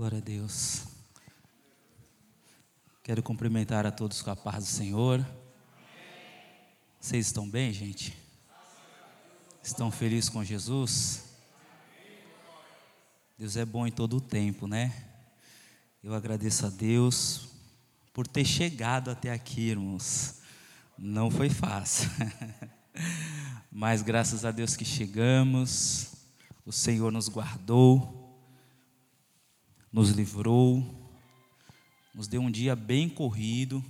Glória a Deus. Quero cumprimentar a todos com a paz do Senhor. Vocês estão bem, gente? Estão felizes com Jesus? Deus é bom em todo o tempo, né? Eu agradeço a Deus por ter chegado até aqui, irmãos. Não foi fácil. Mas graças a Deus que chegamos, o Senhor nos guardou, nos livrou, nos deu um dia bem corrido,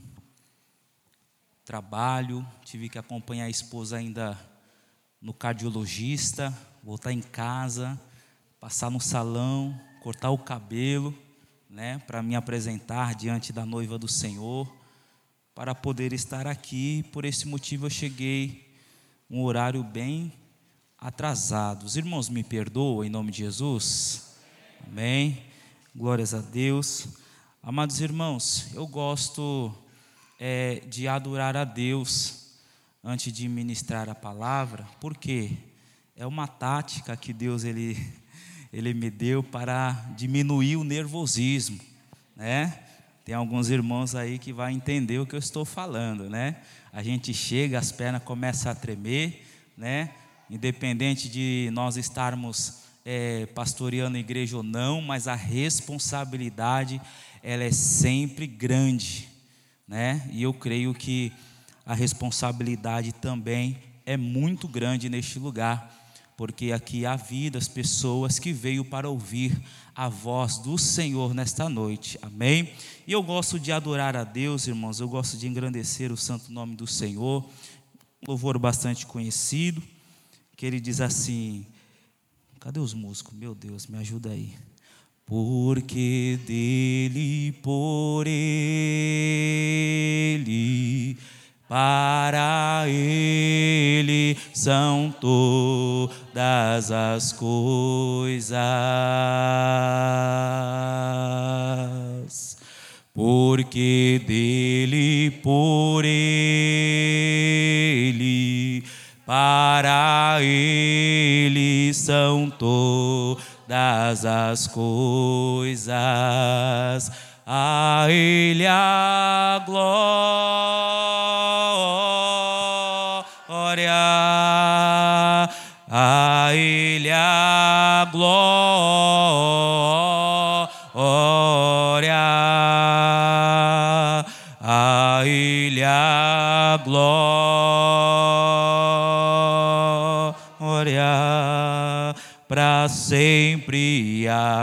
trabalho, tive que acompanhar a esposa ainda no cardiologista, voltar em casa, passar no salão, cortar o cabelo, né, para me apresentar diante da noiva do Senhor, para poder estar aqui. Por esse motivo eu cheguei um horário bem atrasado. Os irmãos me perdoam em nome de Jesus. Amém. Glórias a Deus. Amados irmãos, eu gosto é, de adorar a Deus antes de ministrar a palavra, porque é uma tática que Deus ele, ele me deu para diminuir o nervosismo, né? Tem alguns irmãos aí que vai entender o que eu estou falando, né? A gente chega, as pernas começam a tremer, né? Independente de nós estarmos é, pastoreando a igreja ou não, mas a responsabilidade ela é sempre grande, né? E eu creio que a responsabilidade também é muito grande neste lugar porque aqui há vida, as pessoas que veio para ouvir a voz do Senhor nesta noite, amém? E eu gosto de adorar a Deus, irmãos, eu gosto de engrandecer o santo nome do Senhor, um louvor bastante conhecido, que ele diz assim: cadê os músicos? Meu Deus, me ajuda aí. Porque dele, por ele para Ele são todas as coisas, porque dele, por Ele, para Ele são todas as coisas, a Ele a glória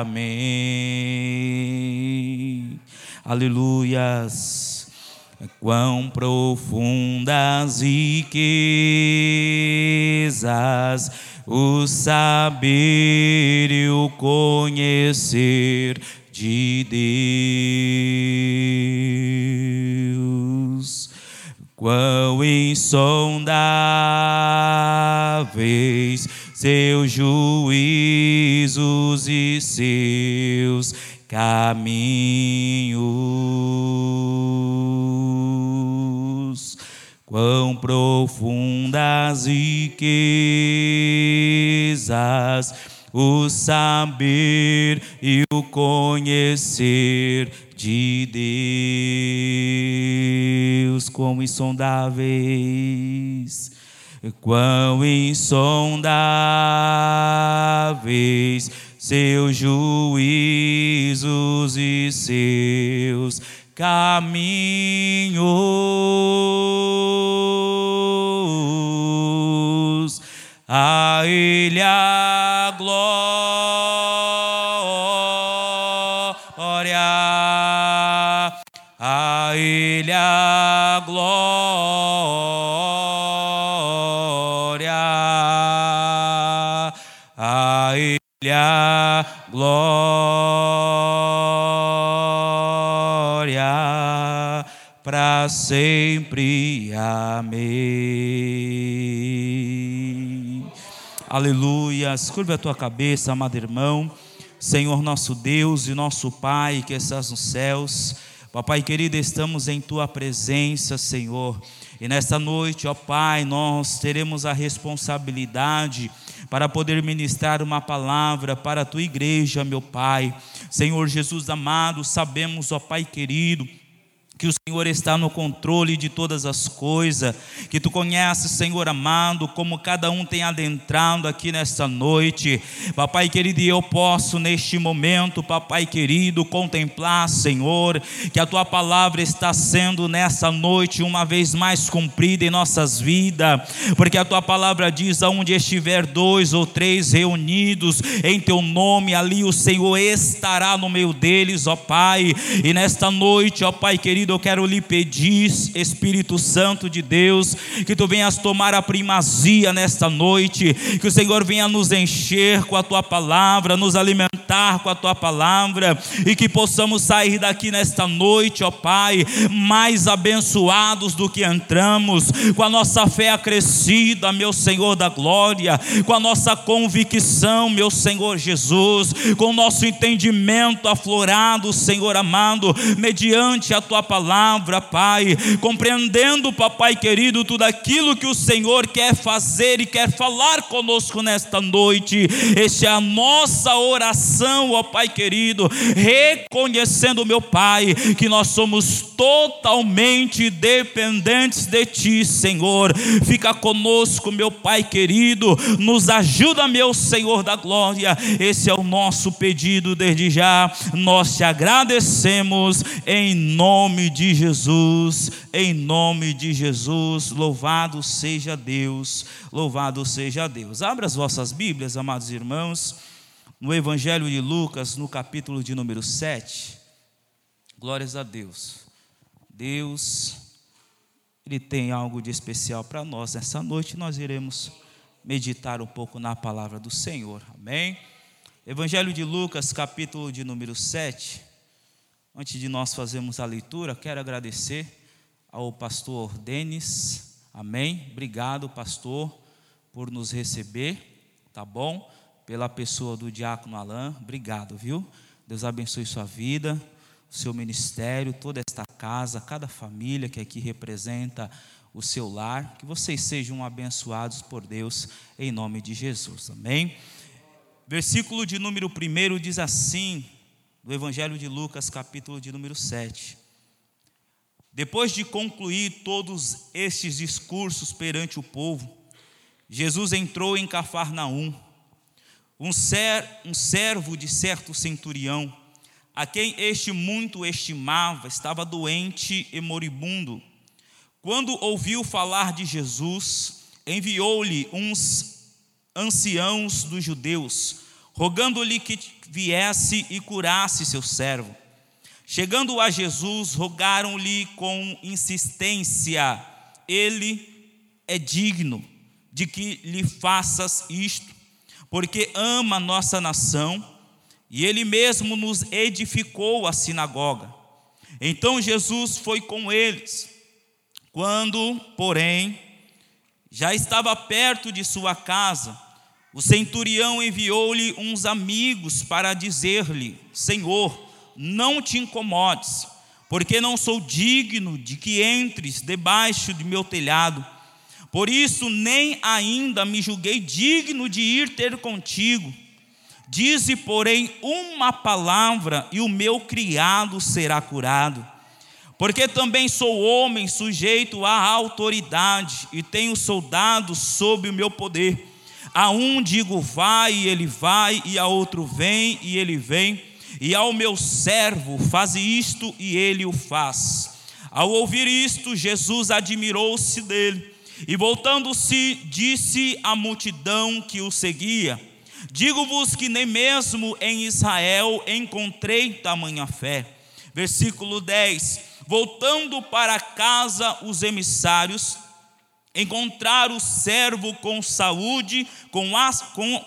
amém. Aleluias. Quão profundas riquezas o saber e o conhecer de Deus. Quão insondáveis seus juízos seus caminhos. Quão profundas riquezas o saber e o conhecer de Deus, quão insondáveis, quão insondáveis seus juízos e seus caminhos. A Ele a glória, sempre. Amém. Aleluia. Curva a tua cabeça, amado irmão. Senhor nosso Deus e nosso Pai que estás nos céus. Papai querido, estamos em tua presença, Senhor. E nesta noite, ó Pai, nós teremos a responsabilidade para poder ministrar uma palavra para a tua igreja, meu Pai. Senhor Jesus amado, sabemos, ó Pai querido, que o Senhor está no controle de todas as coisas, que tu conheces, Senhor amado, como cada um tem adentrado aqui nesta noite. Papai querido, eu posso neste momento, papai querido, contemplar, Senhor, que a tua palavra está sendo nessa noite uma vez mais cumprida em nossas vidas, porque a tua palavra diz: aonde estiver dois ou três reunidos em teu nome, ali o Senhor estará no meio deles, ó Pai. E nesta noite, ó Pai querido, eu quero lhe pedir, Espírito Santo de Deus, que tu venhas tomar a primazia nesta noite, que o Senhor venha nos encher com a tua palavra, nos alimentar com a tua palavra, e que possamos sair daqui nesta noite, ó Pai, mais abençoados do que entramos, com a nossa fé acrescida, meu Senhor da glória, com a nossa convicção, meu Senhor Jesus, com o nosso entendimento aflorado, Senhor amado, mediante a tua palavra palavra, Pai, compreendendo, papai querido, tudo aquilo que o Senhor quer fazer e quer falar conosco nesta noite. Esta é a nossa oração, ó Pai querido, reconhecendo, meu Pai, que nós somos totalmente dependentes de Ti, Senhor. Fica conosco, meu Pai querido, nos ajuda, meu Senhor da glória. Esse é o nosso pedido desde já. Nós te agradecemos em nome de Jesus, em nome de Jesus, louvado seja Deus, louvado seja Deus. Abra as vossas Bíblias, amados irmãos, no Evangelho de Lucas, no capítulo de número 7. Glórias a Deus. Deus, Ele tem algo de especial para nós nessa noite, nós iremos meditar um pouco na palavra do Senhor, amém? Evangelho de Lucas, capítulo de número 7. Antes de nós fazermos a leitura, quero agradecer ao pastor Denis, amém? Obrigado, pastor, por nos receber, tá bom? Pela pessoa do diácono Alain, obrigado, viu? Deus abençoe sua vida, seu ministério, toda esta casa, cada família que aqui representa o seu lar, que vocês sejam abençoados por Deus, em nome de Jesus, amém? Versículo de número 1 diz assim: do Evangelho de Lucas, capítulo de número 7. Depois de concluir todos estes discursos perante o povo, Jesus entrou em Cafarnaum. Um, ser, um servo de certo centurião, a quem este muito estimava, estava doente e moribundo. Quando ouviu falar de Jesus, enviou-lhe uns anciãos dos judeus, rogando-lhe que viesse e curasse seu servo. Chegando a Jesus, rogaram-lhe com insistência: Ele é digno de que lhe faças isto, porque ama nossa nação e ele mesmo nos edificou a sinagoga. Então Jesus foi com eles. Quando, porém, já estava perto de sua casa, o centurião enviou-lhe uns amigos para dizer-lhe: Senhor, não te incomodes, porque não sou digno de que entres debaixo de meu telhado. Por isso, nem ainda me julguei digno de ir ter contigo. Dize, porém, uma palavra e o meu criado será curado. Porque também sou homem sujeito à autoridade e tenho soldados sob o meu poder. A um digo vai e ele vai, e a outro vem e ele vem, e ao meu servo faze isto e ele o faz. Ao ouvir isto, Jesus admirou-se dele e, voltando-se, disse à multidão que o seguia: Digo-vos que nem mesmo em Israel encontrei tamanha fé. Versículo 10: Voltando para casa, os emissários encontrar o servo com saúde, com, a, com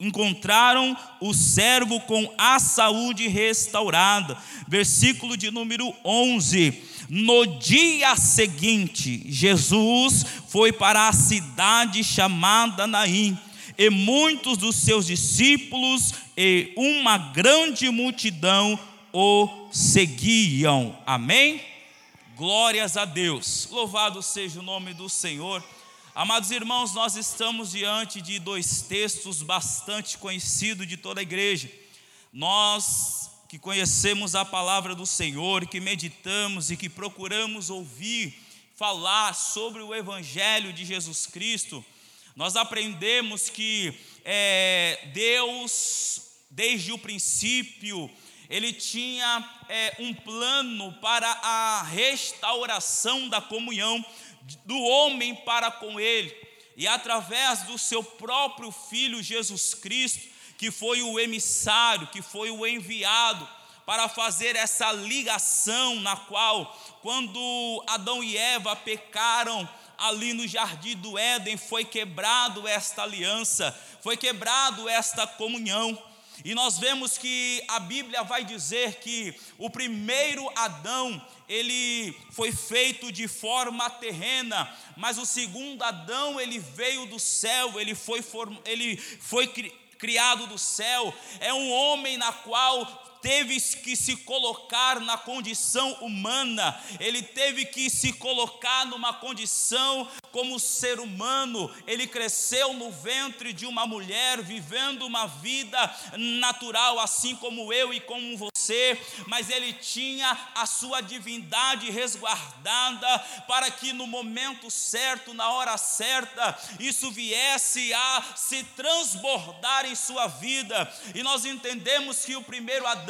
encontraram o servo com a saúde restaurada. Versículo de número 11. No dia seguinte, Jesus foi para a cidade chamada Naim, e muitos dos seus discípulos e uma grande multidão o seguiam. Amém? Glórias a Deus. Louvado seja o nome do Senhor. Amados irmãos, nós estamos diante de dois textos bastante conhecidos de toda a igreja. nós que conhecemos a palavra do Senhor, que meditamos e que procuramos ouvir falar sobre o Evangelho de Jesus Cristo, nós aprendemos que é, Deus, desde o princípio, ele tinha é, um plano para a restauração da comunhão do homem para com ele, e através do seu próprio Filho Jesus Cristo, que foi o emissário, que foi o enviado para fazer essa ligação na qual, quando Adão e Eva pecaram ali no jardim do Éden, foi quebrado esta aliança, foi quebrado esta comunhão. E nós vemos que a Bíblia vai dizer que o primeiro Adão, ele foi feito de forma terrena, mas o segundo Adão, ele veio do céu, ele foi, ele foi criado do céu, é um homem na qual teve que se colocar na condição humana, ele teve que se colocar numa condição como ser humano, ele cresceu no ventre de uma mulher, vivendo uma vida natural, assim como eu e como você, mas ele tinha a sua divindade resguardada para que no momento certo, na hora certa, isso viesse a se transbordar em sua vida. E nós entendemos que o primeiro Adão,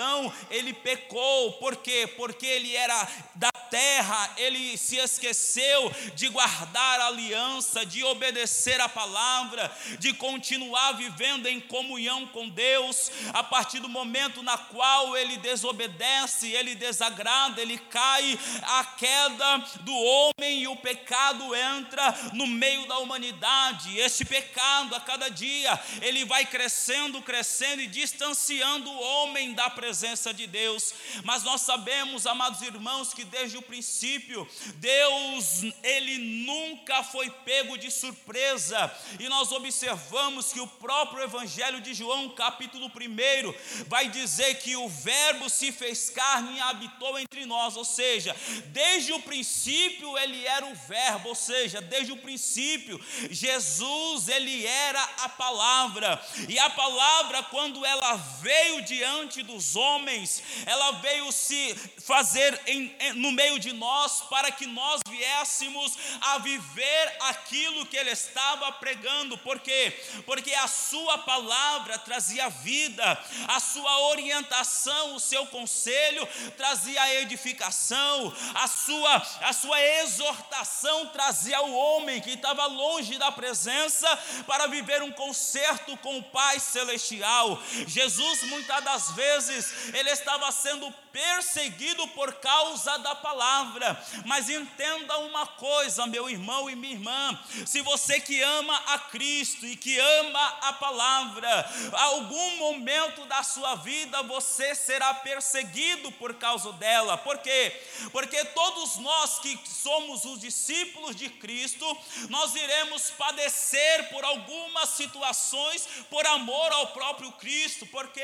ele pecou, por quê? Porque ele era da terra, ele se esqueceu de guardar a aliança, de obedecer a palavra, de continuar vivendo em comunhão com Deus. A partir do momento na qual ele desobedece, ele desagrada, ele cai, a queda do homem e o pecado entra no meio da humanidade. Esse pecado a cada dia ele vai crescendo, crescendo e distanciando o homem da presença de Deus. Mas nós sabemos, amados irmãos, que desde o princípio, Deus, ele nunca foi pego de surpresa, e nós observamos que o próprio Evangelho de João, capítulo 1, vai dizer que o Verbo se fez carne e habitou entre nós, ou seja, desde o princípio ele era o Verbo, ou seja, desde o princípio, Jesus, ele era a palavra, e a palavra, quando ela veio diante dos homens, ela veio se fazer em, em, no meio de nós para que nós viéssemos a viver aquilo que ele estava pregando. Por quê? Porque a sua palavra trazia vida, a sua orientação, o seu conselho trazia edificação, a sua, a sua exortação trazia o homem que estava longe da presença para viver um concerto com o Pai celestial. Jesus muitas das vezes ele estava sendo perseguido por causa da palavra. Mas entenda uma coisa, meu irmão e minha irmã: se você que ama a Cristo e que ama a palavra, algum momento da sua vida você será perseguido por causa dela. Por quê? Porque todos nós que somos os discípulos de Cristo, nós iremos padecer por algumas situações por amor ao próprio Cristo, porque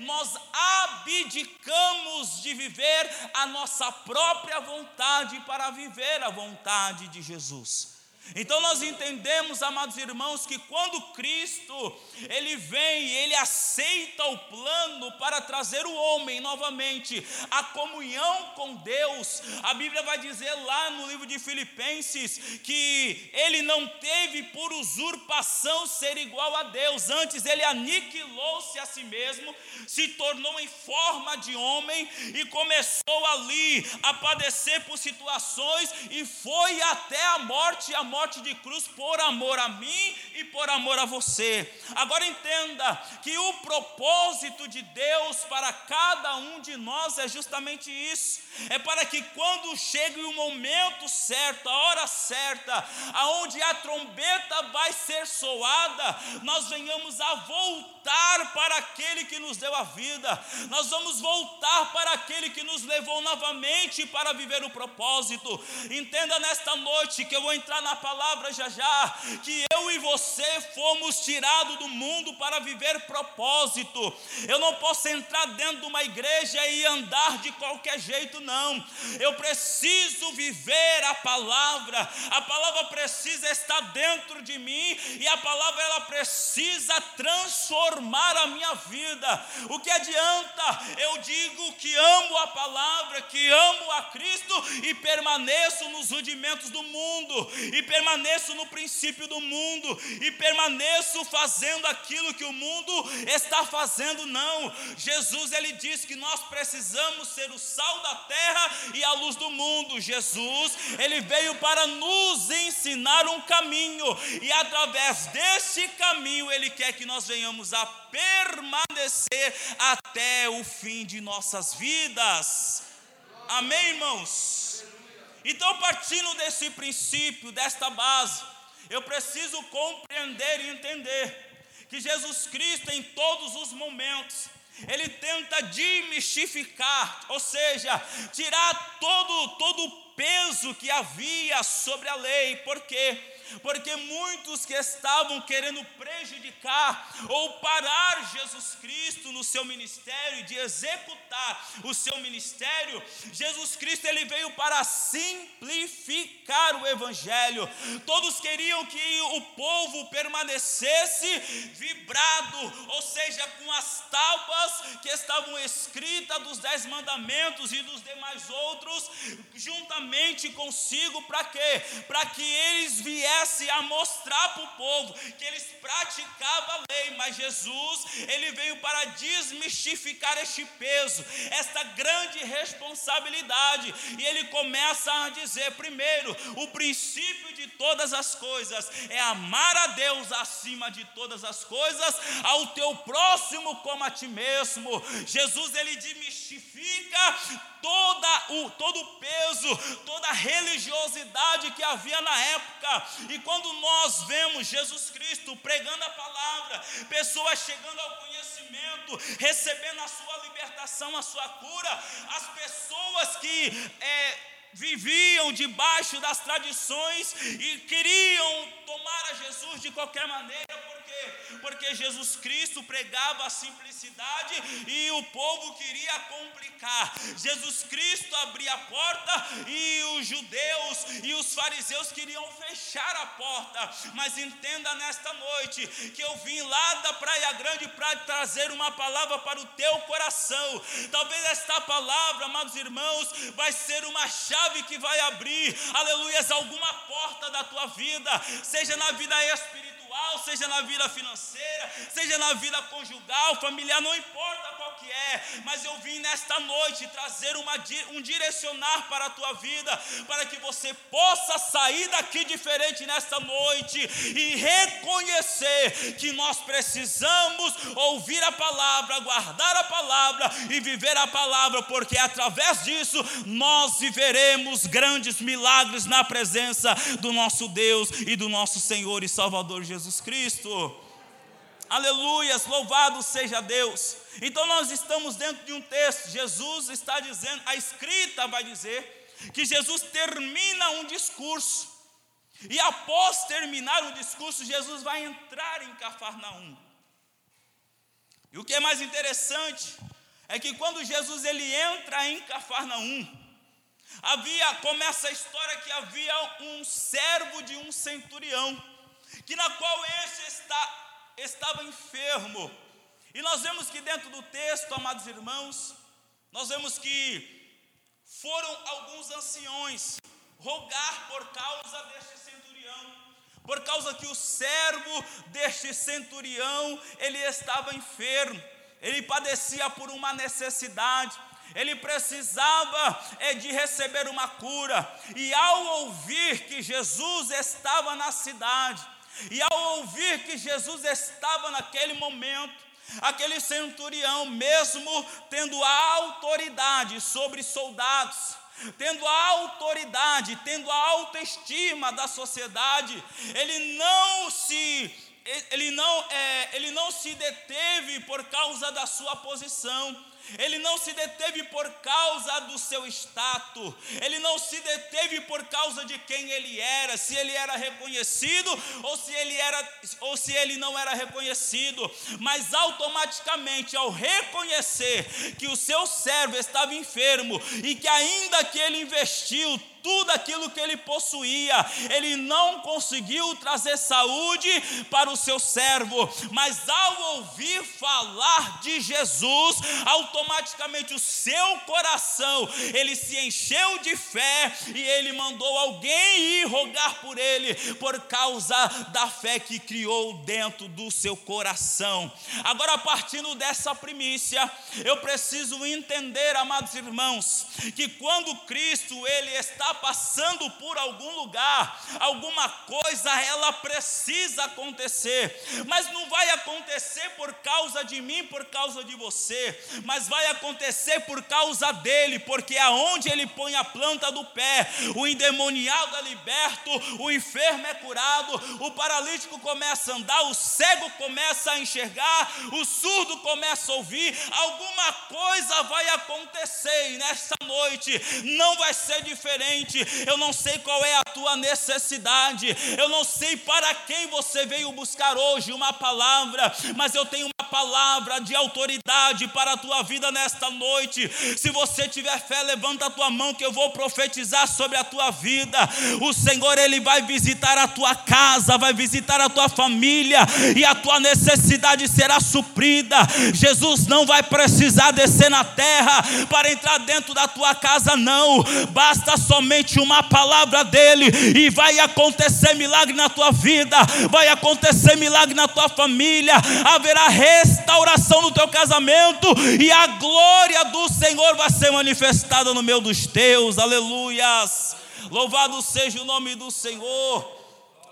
nós abdicamos de viver a nossa própria vontade para viver a vontade de Jesus. Então nós entendemos, amados irmãos, que quando Cristo ele vem, ele aceita o plano para trazer o homem novamente a comunhão com Deus. A Bíblia vai dizer lá no livro de Filipenses que ele não teve por usurpação ser igual a Deus, antes ele aniquilou-se a si mesmo, se tornou em forma de homem e começou ali a padecer por situações e foi até a morte, a morte de cruz por amor a mim e por amor a você. Agora entenda que o propósito de Deus para cada um de nós é justamente isso: é para que quando chegue o momento certo, a hora certa, aonde a trombeta vai ser soada, nós venhamos a voltar para aquele que nos deu a vida, nós vamos voltar para aquele que nos levou novamente para viver o propósito. Entenda nesta noite que eu vou entrar na palavra já já, que eu e você fomos tirados do mundo para viver propósito. Eu não posso entrar dentro de uma igreja e andar de qualquer jeito, não. Eu preciso viver a palavra. A palavra precisa estar dentro de mim e a palavra ela precisa transformar a minha vida. O que adianta eu digo que amo a palavra, que amo a Cristo e permaneço nos rudimentos do mundo, e permaneço no princípio do mundo, e permaneço fazendo aquilo que o mundo está fazendo, não. Jesus ele diz que nós precisamos ser o sal da terra e a luz do mundo. Jesus, ele veio para nos ensinar um caminho, e através desse caminho ele quer que nós venhamos a permanecer até o fim de nossas vidas. Amém, irmãos? Então, partindo desse princípio, desta base, eu preciso compreender e entender que Jesus Cristo, em todos os momentos, ele tenta demistificar, ou seja, tirar todo, todo o peso que havia sobre a lei, por quê? Porque muitos que estavam querendo prejudicar ou parar Jesus Cristo no seu ministério, de executar o seu ministério, Jesus Cristo ele veio para simplificar o evangelho. Todos queriam que o povo permanecesse vibrado, ou seja, com as tábuas que estavam escritas dos dez mandamentos e dos demais outros, juntamente consigo, para quê? Para que eles viessem viesse a mostrar para o povo que eles praticavam a lei, mas Jesus, ele veio para desmistificar este peso, esta grande responsabilidade, e ele começa a dizer: primeiro, o princípio de todas as coisas é amar a Deus acima de todas as coisas, ao teu próximo como a ti mesmo. Jesus, ele desmistifica toda o, todo o peso, toda a religiosidade que havia na época. E quando nós vemos Jesus Cristo pregando a palavra, pessoas chegando ao conhecimento, recebendo a sua libertação, a sua cura, as pessoas que é, viviam debaixo das tradições e queriam tomar a Jesus de qualquer maneira, porque Jesus Cristo pregava a simplicidade e o povo queria complicar. Jesus Cristo abria a porta e os judeus e os fariseus queriam fechar a porta. Mas entenda nesta noite que eu vim lá da Praia Grande para trazer uma palavra para o teu coração. Talvez esta palavra, amados irmãos, vai ser uma chave que vai abrir, aleluias, alguma porta da tua vida, seja na vida espiritual espiritual, seja na vida financeira, seja na vida conjugal, familiar, não importa qual que é, mas eu vim nesta noite trazer uma, um direcionar para a tua vida, para que você possa sair daqui diferente nesta noite e reconhecer que nós precisamos ouvir a palavra, guardar a palavra e viver a palavra, porque através disso nós viveremos grandes milagres na presença do nosso Deus e do nosso Senhor e Salvador Jesus Jesus Cristo. Aleluias, louvado seja Deus. Então nós estamos dentro de um texto, Jesus está dizendo, a escrita vai dizer que Jesus termina um discurso. E após terminar o discurso, Jesus vai entrar em Cafarnaum. E o que é mais interessante é que quando Jesus ele entra em Cafarnaum, havia começa a história que havia um servo de um centurião que na qual esse está, estava enfermo. E nós vemos que dentro do texto, amados irmãos, nós vemos que foram alguns anciões rogar por causa deste centurião, por causa que o servo deste centurião, ele estava enfermo, ele padecia por uma necessidade, ele precisava é, de receber uma cura, e ao ouvir que Jesus estava na cidade, e ao ouvir que Jesus estava naquele momento, aquele centurião, mesmo tendo a autoridade sobre soldados, tendo a autoridade, tendo a autoestima da sociedade, ele não se ele não, é, ele não se deteve por causa da sua posição, ele não se deteve por causa do seu status, ele não se deteve por causa de quem ele era, se ele era reconhecido ou se ele era ou se ele não era reconhecido, mas automaticamente ao reconhecer que o seu servo estava enfermo e que ainda que ele investiu tudo aquilo que ele possuía, ele não conseguiu trazer saúde para o seu servo, mas ao ouvir falar de Jesus, automaticamente o seu coração, ele se encheu de fé e ele mandou alguém ir rogar por ele, por causa da fé que criou dentro do seu coração. Agora, partindo dessa primícia, eu preciso entender, amados irmãos, que quando Cristo ele está passando por algum lugar, alguma coisa ela precisa acontecer, mas não vai acontecer por causa de mim, por causa de você, mas vai acontecer por causa dele, porque aonde ele põe a planta do pé, o endemoniado é liberto, o enfermo é curado, o paralítico começa a andar, o cego começa a enxergar, o surdo começa a ouvir, alguma coisa vai acontecer, e noite não vai ser diferente eu não sei qual é a tua necessidade, eu não sei para quem você veio buscar hoje uma palavra, mas eu tenho uma palavra de autoridade para a tua vida nesta noite. Se você tiver fé, levanta a tua mão que eu vou profetizar sobre a tua vida. O Senhor ele vai visitar a tua casa, vai visitar a tua família e a tua necessidade será suprida. Jesus não vai precisar descer na terra para entrar dentro da tua casa não. Basta somente somente uma palavra dele e vai acontecer milagre na tua vida, vai acontecer milagre na tua família, haverá restauração no teu casamento e a glória do Senhor vai ser manifestada no meio dos teus. Aleluias. Louvado seja o nome do Senhor.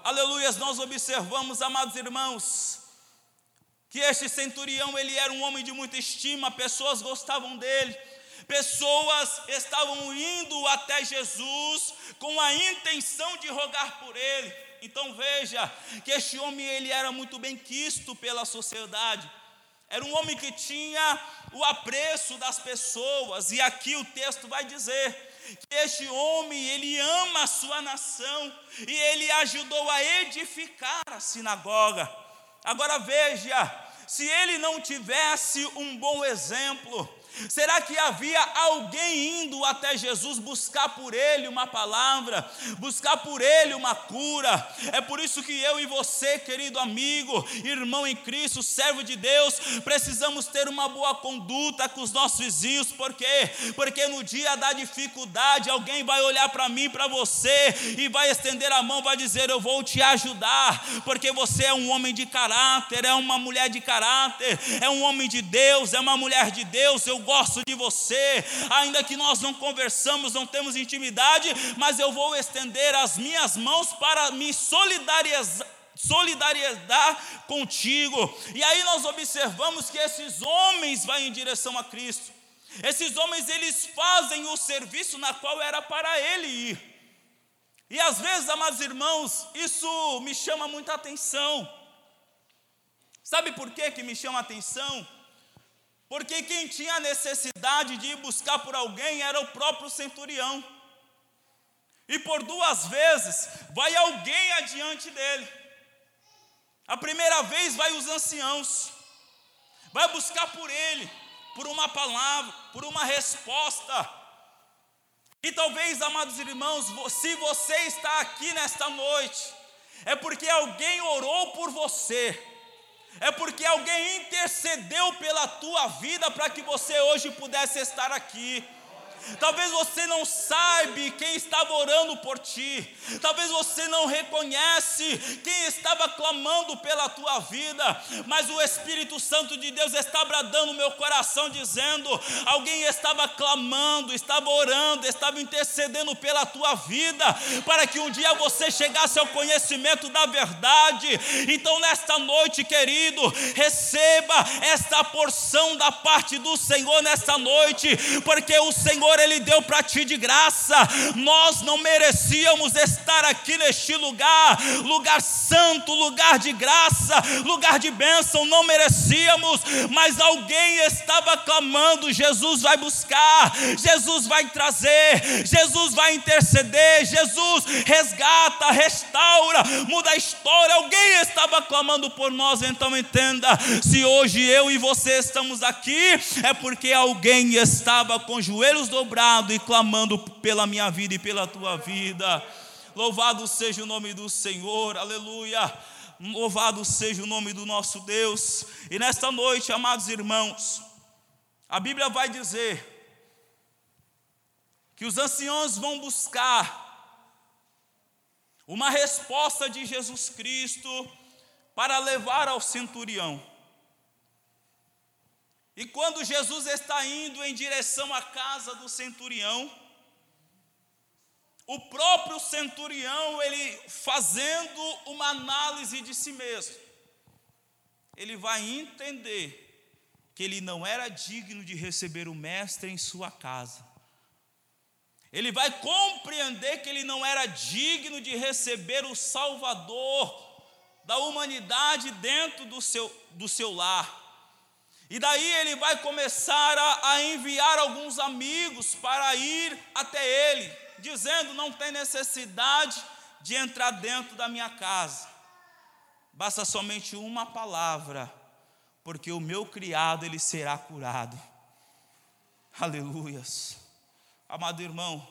Aleluias. Nós observamos, amados irmãos, que este centurião ele era um homem de muita estima, pessoas gostavam dele Pessoas estavam indo até Jesus com a intenção de rogar por ele. Então veja que este homem ele era muito bem quisto pela sociedade. Era um homem que tinha o apreço das pessoas, e aqui o texto vai dizer que este homem, ele ama a sua nação e ele ajudou a edificar a sinagoga. Agora veja, se ele não tivesse um bom exemplo, Será que havia alguém indo até Jesus buscar por ele uma palavra, buscar por ele uma cura? É por isso que eu e você, querido amigo, irmão em Cristo, servo de Deus, precisamos ter uma boa conduta com os nossos vizinhos, por quê? Porque no dia da dificuldade, alguém vai olhar para mim, para você, e vai estender a mão, vai dizer: Eu vou te ajudar, porque você é um homem de caráter, é uma mulher de caráter, é um homem de Deus, é uma mulher de Deus. Eu gosto de você, ainda que nós não conversamos, não temos intimidade, mas eu vou estender as minhas mãos para me solidarizar solidarizar contigo. E aí nós observamos que esses homens vão em direção a Cristo. Esses homens eles fazem o serviço na qual era para ele ir. E às vezes, amados irmãos, isso me chama muita atenção. Sabe por que que me chama atenção? Porque quem tinha necessidade de ir buscar por alguém era o próprio centurião. E por duas vezes vai alguém adiante dele. A primeira vez vai os anciãos, vai buscar por ele, por uma palavra, por uma resposta. E talvez, amados irmãos, se você está aqui nesta noite, é porque alguém orou por você é porque alguém intercedeu pela tua vida para que você hoje pudesse estar aqui. Talvez você não saiba quem estava orando por ti. Talvez você não reconhece quem estava clamando pela tua vida. Mas o Espírito Santo de Deus está bradando no meu coração, dizendo: alguém estava clamando, estava orando, estava intercedendo pela tua vida, para que um dia você chegasse ao conhecimento da verdade. Então, nesta noite, querido, receba esta porção da parte do Senhor nesta noite, porque o Senhor Senhor ele deu para ti de graça. Nós não merecíamos estar aqui neste lugar, lugar santo, lugar de graça, lugar de bênção, não merecíamos, mas alguém estava clamando: Jesus vai buscar, Jesus vai trazer, Jesus vai interceder, Jesus resgata, restaura, muda a história. Alguém estava clamando por nós, então entenda: se hoje eu e você estamos aqui, é porque alguém estava com joelhos dobrados e clamando pela minha vida e pela tua vida. Louvado seja o nome do Senhor, aleluia. Louvado seja o nome do nosso Deus. E nesta noite, amados irmãos, a Bíblia vai dizer que os anciãos vão buscar uma resposta de Jesus Cristo para levar ao centurião. E quando Jesus está indo em direção à casa do centurião, o próprio centurião, ele fazendo uma análise de si mesmo, ele vai entender que ele não era digno de receber o mestre em sua casa. Ele vai compreender que ele não era digno de receber o Salvador da humanidade dentro do seu, do seu lar. E daí ele vai começar a, a enviar alguns amigos para ir até ele, dizendo: não tem necessidade de entrar dentro da minha casa, basta somente uma palavra, porque o meu criado ele será curado. Aleluias. Amado irmão,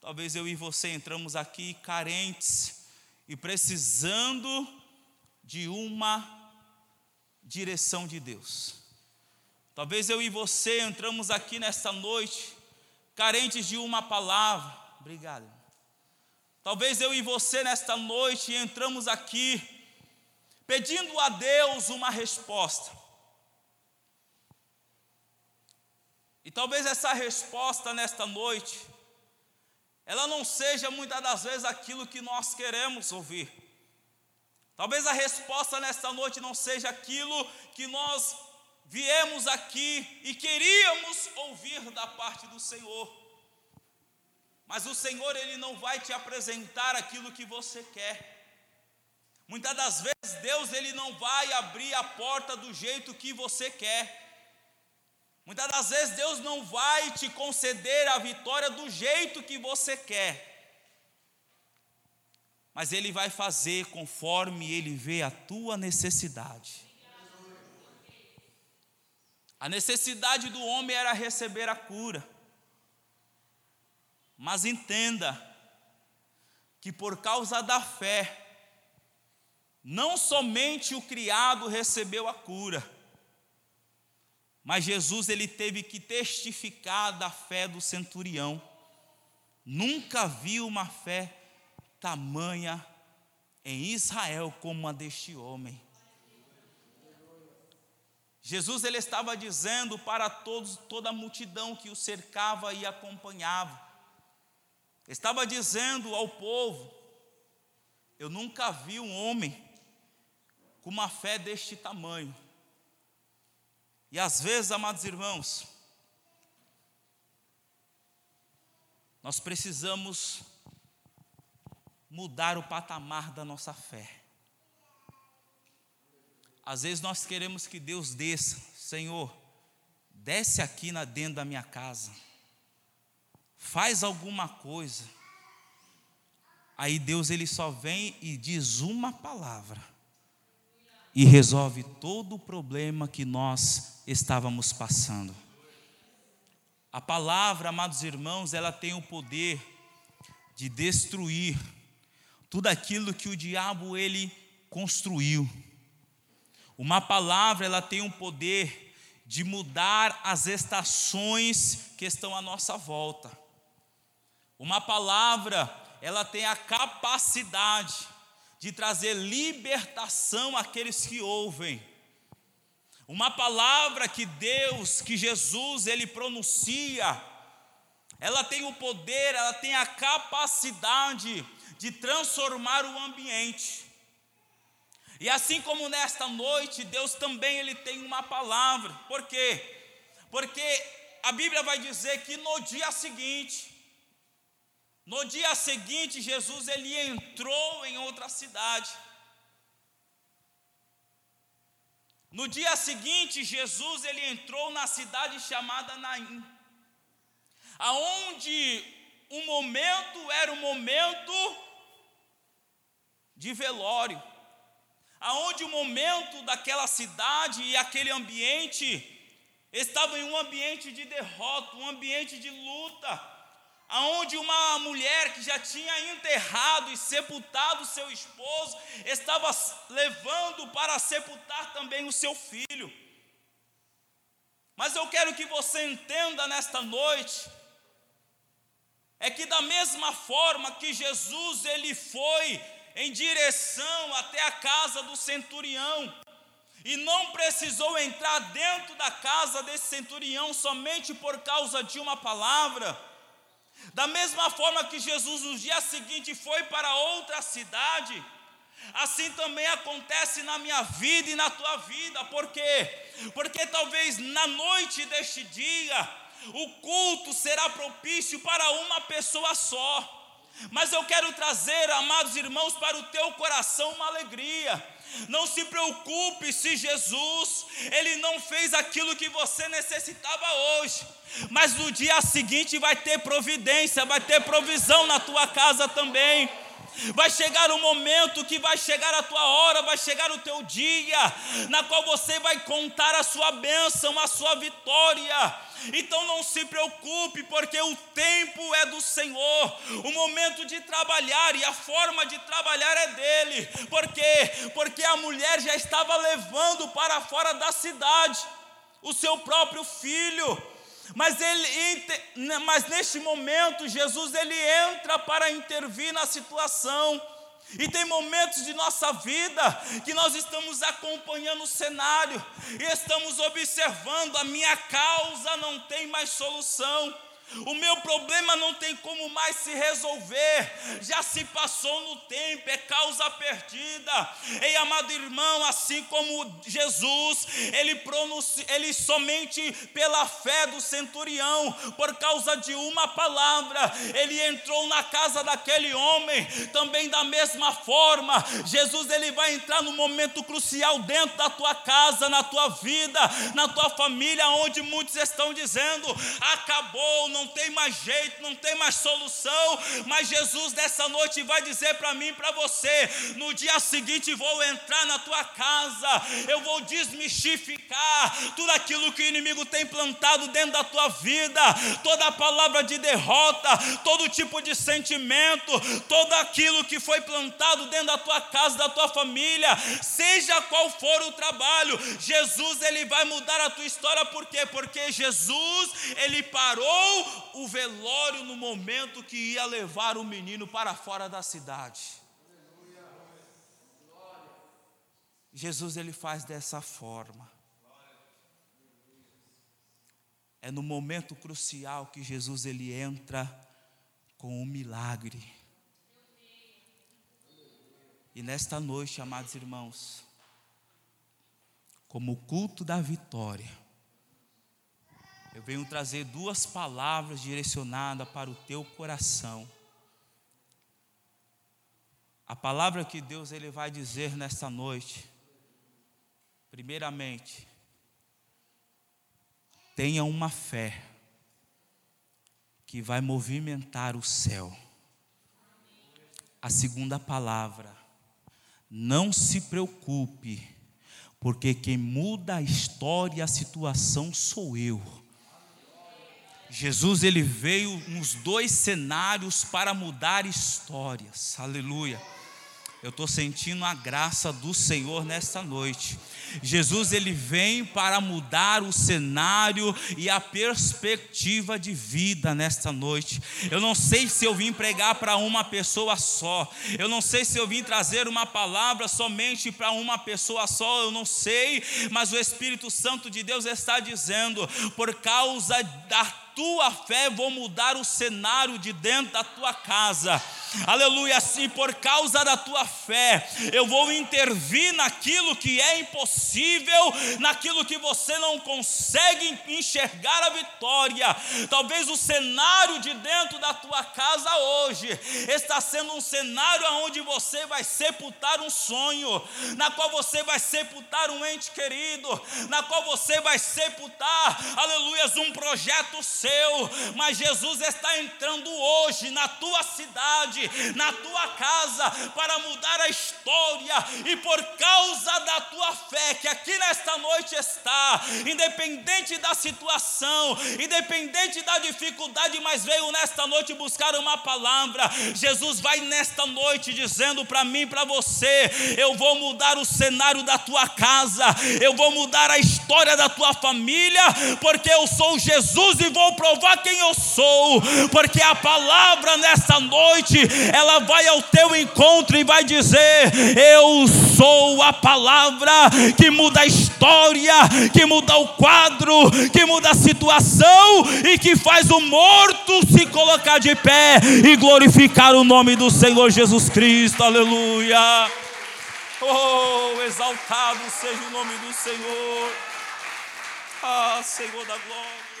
talvez eu e você entramos aqui carentes e precisando de uma direção de Deus. Talvez eu e você entramos aqui nesta noite carentes de uma palavra. Obrigado. Talvez eu e você nesta noite entramos aqui pedindo a Deus uma resposta. E talvez essa resposta nesta noite ela não seja muitas das vezes aquilo que nós queremos ouvir. Talvez a resposta nesta noite não seja aquilo que nós viemos aqui e queríamos ouvir da parte do Senhor. Mas o Senhor ele não vai te apresentar aquilo que você quer. Muitas das vezes Deus ele não vai abrir a porta do jeito que você quer. Muitas das vezes Deus não vai te conceder a vitória do jeito que você quer mas Ele vai fazer conforme Ele vê a tua necessidade. A necessidade do homem era receber a cura, mas entenda que por causa da fé, não somente o criado recebeu a cura, mas Jesus ele teve que testificar da fé do centurião. Nunca viu uma fé tamanha em Israel como a deste homem. Jesus ele estava dizendo para todos, toda a multidão que o cercava e acompanhava. Estava dizendo ao povo: Eu nunca vi um homem com uma fé deste tamanho. E às vezes, amados irmãos, nós precisamos mudar o patamar da nossa fé. Às vezes nós queremos que Deus desça, Senhor, desce aqui na dentro da minha casa, faz alguma coisa. Aí Deus ele só vem e diz uma palavra e resolve todo o problema que nós estávamos passando. A palavra, amados irmãos, ela tem o poder de destruir tudo aquilo que o diabo ele construiu. Uma palavra, ela tem um poder de mudar as estações que estão à nossa volta. Uma palavra, ela tem a capacidade de trazer libertação àqueles que ouvem. Uma palavra que Deus, que Jesus, ele pronuncia, ela tem o poder, ela tem a capacidade de transformar o ambiente. E assim como nesta noite, Deus também ele tem uma palavra. Por quê? Porque a Bíblia vai dizer que no dia seguinte, no dia seguinte, Jesus ele entrou em outra cidade. No dia seguinte, Jesus ele entrou na cidade chamada Naim, aonde o momento era o momento de velório, aonde o momento daquela cidade e aquele ambiente estava em um ambiente de derrota, um ambiente de luta aonde uma mulher que já tinha enterrado e sepultado seu esposo estava levando para sepultar também o seu filho. Mas eu quero que você entenda nesta noite é que da mesma forma que Jesus ele foi em direção até a casa do centurião e não precisou entrar dentro da casa desse centurião somente por causa de uma palavra, da mesma forma que Jesus no dia seguinte foi para outra cidade, assim também acontece na minha vida e na tua vida, por quê? Porque talvez na noite deste dia, o culto será propício para uma pessoa só. Mas eu quero trazer, amados irmãos, para o teu coração uma alegria. Não se preocupe se Jesus, ele não fez aquilo que você necessitava hoje, mas no dia seguinte vai ter providência, vai ter provisão na tua casa também. Vai chegar o momento que vai chegar a tua hora, vai chegar o teu dia, na qual você vai contar a sua bênção, a sua vitória. Então não se preocupe, porque o tempo é do Senhor, o momento de trabalhar e a forma de trabalhar é dele. Por quê? Porque a mulher já estava levando para fora da cidade o seu próprio filho. Mas, ele, mas neste momento, Jesus ele entra para intervir na situação. E tem momentos de nossa vida que nós estamos acompanhando o cenário e estamos observando a minha causa não tem mais solução. O meu problema não tem como mais se resolver, já se passou no tempo, é causa perdida. Ei, amado irmão, assim como Jesus, ele, pronuncia, ele somente pela fé do centurião, por causa de uma palavra, ele entrou na casa daquele homem, também da mesma forma, Jesus ele vai entrar no momento crucial dentro da tua casa, na tua vida, na tua família, onde muitos estão dizendo: acabou, não tem mais jeito, não tem mais solução, mas Jesus dessa noite vai dizer para mim e para você: no dia seguinte vou entrar na tua casa, eu vou desmistificar tudo aquilo que o inimigo tem plantado dentro da tua vida, toda palavra de derrota, todo tipo de sentimento, todo aquilo que foi plantado dentro da tua casa, da tua família, seja qual for o trabalho, Jesus ele vai mudar a tua história, por quê? Porque Jesus ele parou o velório no momento que ia levar o menino para fora da cidade. Jesus ele faz dessa forma. É no momento crucial que Jesus ele entra com um milagre. E nesta noite, amados irmãos, como culto da vitória, eu venho trazer duas palavras direcionadas para o teu coração. A palavra que Deus ele vai dizer nesta noite, primeiramente, tenha uma fé que vai movimentar o céu. A segunda palavra, não se preocupe, porque quem muda a história e a situação sou eu. Jesus ele veio nos dois cenários para mudar histórias. Aleluia. Eu estou sentindo a graça do Senhor nesta noite. Jesus ele vem para mudar o cenário e a perspectiva de vida nesta noite. Eu não sei se eu vim pregar para uma pessoa só. Eu não sei se eu vim trazer uma palavra somente para uma pessoa só. Eu não sei, mas o Espírito Santo de Deus está dizendo: por causa da tua fé vou mudar o cenário de dentro da tua casa. aleluia, assim, por causa da tua fé, eu vou intervir naquilo que é impossível, naquilo que você não consegue enxergar a vitória. Talvez o cenário de dentro da tua casa hoje está sendo um cenário onde você vai sepultar um sonho, na qual você vai sepultar um ente querido, na qual você vai sepultar, aleluia, um projeto mas Jesus está entrando hoje na tua cidade, na tua casa, para mudar a história, e por causa da tua fé, que aqui nesta noite está, independente da situação, independente da dificuldade, mas veio nesta noite buscar uma palavra. Jesus vai nesta noite dizendo para mim, para você: eu vou mudar o cenário da tua casa, eu vou mudar a história da tua família, porque eu sou Jesus e vou provar quem eu sou, porque a palavra nesta noite, ela vai ao teu encontro e vai dizer: Eu sou a palavra que muda a história, que muda o quadro, que muda a situação e que faz o morto se colocar de pé e glorificar o nome do Senhor Jesus Cristo. Aleluia. Oh, exaltado seja o nome do Senhor. Ah, Senhor da glória.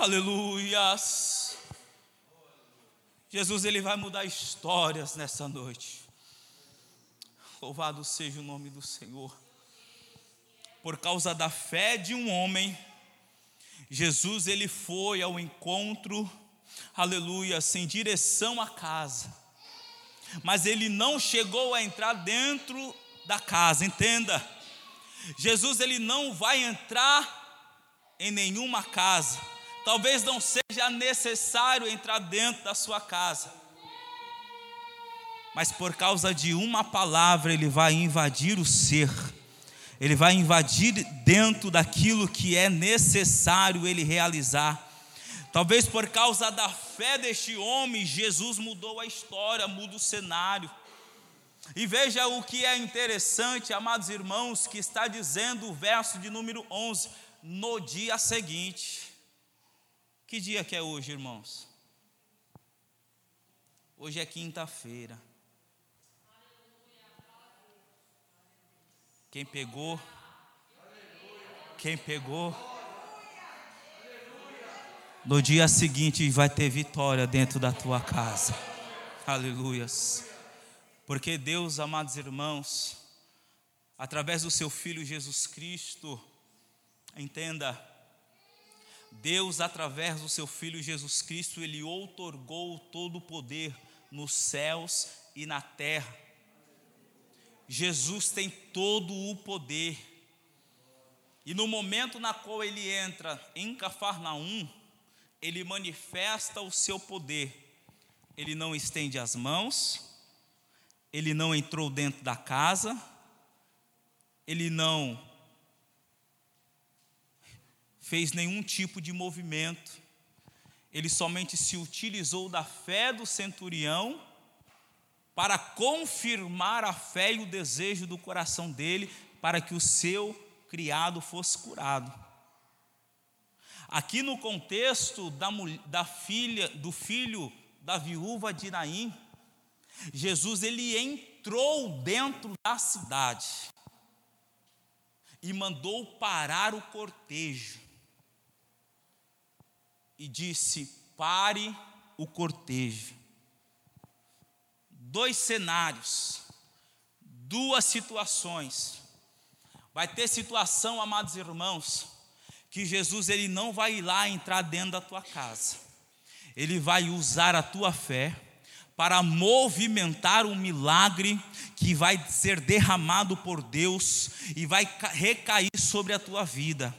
Aleluias. Jesus ele vai mudar histórias nessa noite. Louvado seja o nome do Senhor. Por causa da fé de um homem, Jesus ele foi ao encontro, aleluia, sem direção à casa. Mas ele não chegou a entrar dentro da casa, entenda. Jesus ele não vai entrar em nenhuma casa Talvez não seja necessário entrar dentro da sua casa, mas por causa de uma palavra, ele vai invadir o ser, ele vai invadir dentro daquilo que é necessário ele realizar. Talvez por causa da fé deste homem, Jesus mudou a história, muda o cenário. E veja o que é interessante, amados irmãos, que está dizendo o verso de número 11: no dia seguinte. Que dia que é hoje, irmãos? Hoje é quinta-feira. Quem pegou? Quem pegou? No dia seguinte vai ter vitória dentro da tua casa. Aleluias. Porque Deus, amados irmãos, através do seu Filho Jesus Cristo, entenda, Deus, através do seu Filho Jesus Cristo, Ele outorgou todo o poder nos céus e na terra. Jesus tem todo o poder. E no momento na qual ele entra em Cafarnaum, ele manifesta o seu poder. Ele não estende as mãos, ele não entrou dentro da casa, ele não fez nenhum tipo de movimento, ele somente se utilizou da fé do centurião para confirmar a fé e o desejo do coração dele para que o seu criado fosse curado. Aqui no contexto da, da filha, do filho da viúva de Naim, Jesus ele entrou dentro da cidade e mandou parar o cortejo e disse: Pare o cortejo. Dois cenários, duas situações. Vai ter situação, amados irmãos, que Jesus ele não vai lá entrar dentro da tua casa. Ele vai usar a tua fé para movimentar um milagre que vai ser derramado por Deus e vai recair sobre a tua vida.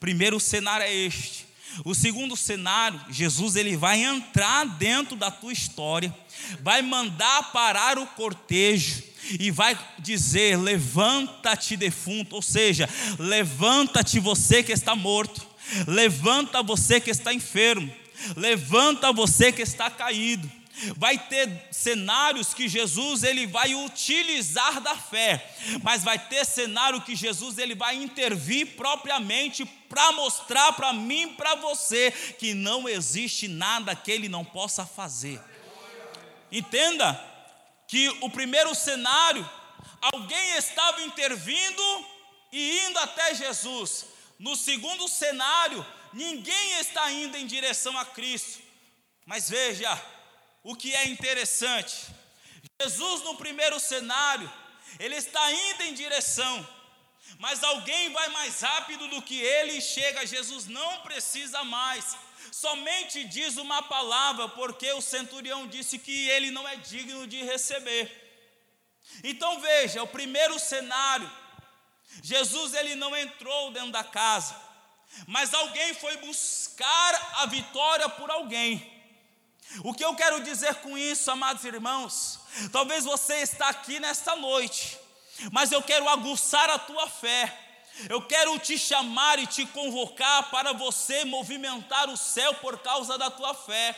Primeiro cenário é este: o segundo cenário, Jesus ele vai entrar dentro da tua história, vai mandar parar o cortejo e vai dizer: levanta-te defunto, ou seja, levanta-te você que está morto, levanta você que está enfermo, levanta você que está caído. Vai ter cenários que Jesus ele vai utilizar da fé, mas vai ter cenário que Jesus ele vai intervir propriamente para mostrar para mim, para você que não existe nada que ele não possa fazer. Entenda que o primeiro cenário, alguém estava intervindo e indo até Jesus. No segundo cenário, ninguém está indo em direção a Cristo. Mas veja, o que é interessante: Jesus, no primeiro cenário, ele está indo em direção, mas alguém vai mais rápido do que ele e chega. Jesus não precisa mais, somente diz uma palavra, porque o centurião disse que ele não é digno de receber. Então veja, o primeiro cenário, Jesus ele não entrou dentro da casa, mas alguém foi buscar a vitória por alguém. O que eu quero dizer com isso, amados irmãos? Talvez você está aqui nesta noite, mas eu quero aguçar a tua fé. Eu quero te chamar e te convocar para você movimentar o céu por causa da tua fé.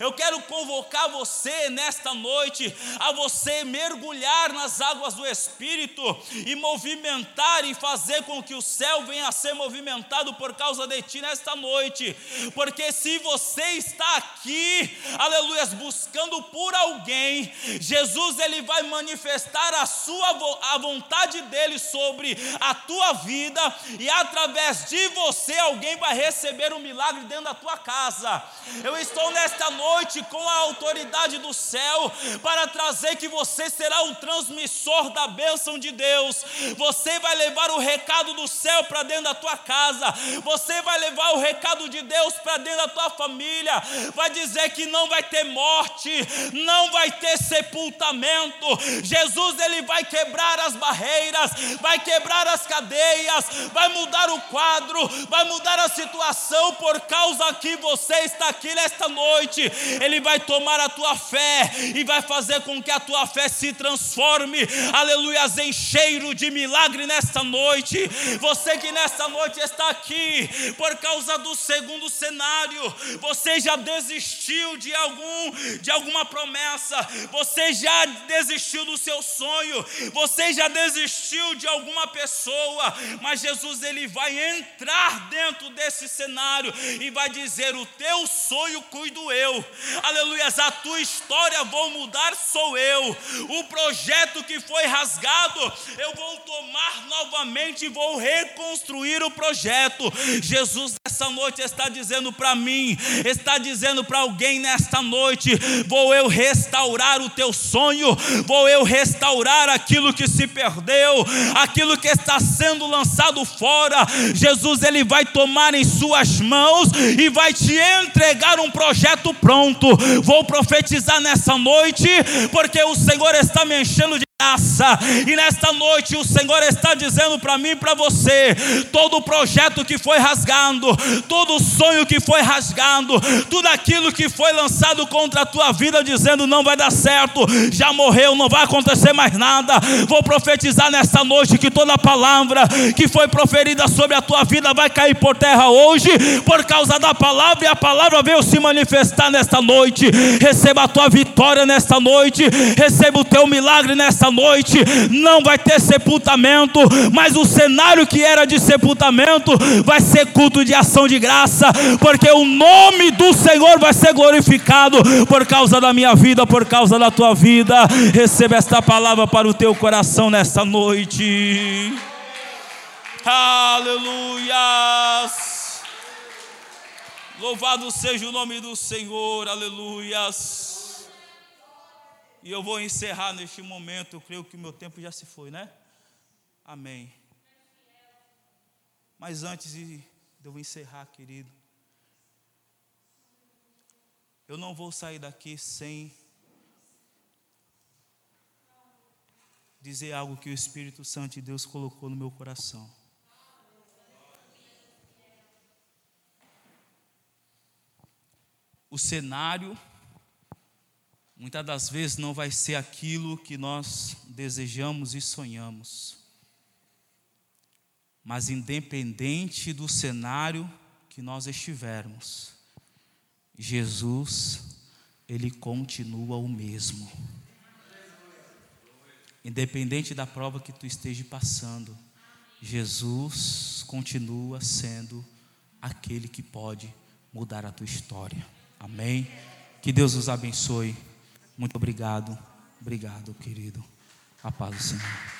Eu quero convocar você nesta noite a você mergulhar nas águas do Espírito e movimentar e fazer com que o céu venha a ser movimentado por causa de ti nesta noite, porque se você está aqui, aleluia, buscando por alguém, Jesus ele vai manifestar a sua a vontade dele sobre a tua vida e através de você alguém vai receber um milagre dentro da tua casa. Eu estou nesta noite com a autoridade do céu para trazer que você será um transmissor da bênção de Deus. Você vai levar o recado do céu para dentro da tua casa. Você vai levar o recado de Deus para dentro da tua família. Vai dizer que não vai ter morte, não vai ter sepultamento. Jesus ele vai quebrar as barreiras, vai quebrar as cadeias, vai mudar o quadro, vai mudar a situação por causa que você está aqui nesta noite. Ele vai tomar a tua fé e vai fazer com que a tua fé se transforme, aleluia, em cheiro de milagre nesta noite. Você que nesta noite está aqui por causa do segundo cenário, você já desistiu de algum de alguma promessa, você já desistiu do seu sonho, você já desistiu de alguma pessoa, mas Jesus ele vai entrar dentro desse cenário e vai dizer: "O teu sonho cuido eu, aleluia, a tua história vou mudar, sou eu. O projeto que foi rasgado, eu vou tomar novamente e vou reconstruir o projeto. Jesus, essa noite, está dizendo para mim, está dizendo para alguém nesta noite: vou eu restaurar o teu sonho, vou eu restaurar aquilo que se perdeu, aquilo que está sendo lançado fora. Jesus, ele vai tomar em suas mãos e vai te entregar um projeto pronto. Vou profetizar nessa noite, porque o Senhor está me enchendo de graça. E nesta noite o Senhor está dizendo para mim e para você: todo projeto que foi rasgando, todo sonho que foi rasgando, tudo aquilo que foi lançado contra a tua vida, dizendo não vai dar certo, já morreu, não vai acontecer mais nada. Vou profetizar nesta noite que toda palavra que foi proferida sobre a tua vida vai cair por terra hoje, por causa da palavra, e a palavra veio se manifestar nesta noite. Receba a tua vitória nesta noite, receba o teu milagre nesta nessa noite não vai ter sepultamento, mas o cenário que era de sepultamento vai ser culto de ação de graça, porque o nome do Senhor vai ser glorificado por causa da minha vida, por causa da tua vida. Receba esta palavra para o teu coração nesta noite. Aleluias. Louvado seja o nome do Senhor, aleluias. E eu vou encerrar neste momento, eu creio que o meu tempo já se foi, né? Amém. Mas antes de eu encerrar, querido, eu não vou sair daqui sem dizer algo que o Espírito Santo de Deus colocou no meu coração. O cenário muitas das vezes não vai ser aquilo que nós desejamos e sonhamos. Mas independente do cenário que nós estivermos, Jesus ele continua o mesmo. Independente da prova que tu esteja passando, Jesus continua sendo aquele que pode mudar a tua história. Amém? Que Deus os abençoe. Muito obrigado. Obrigado, querido. A paz do Senhor.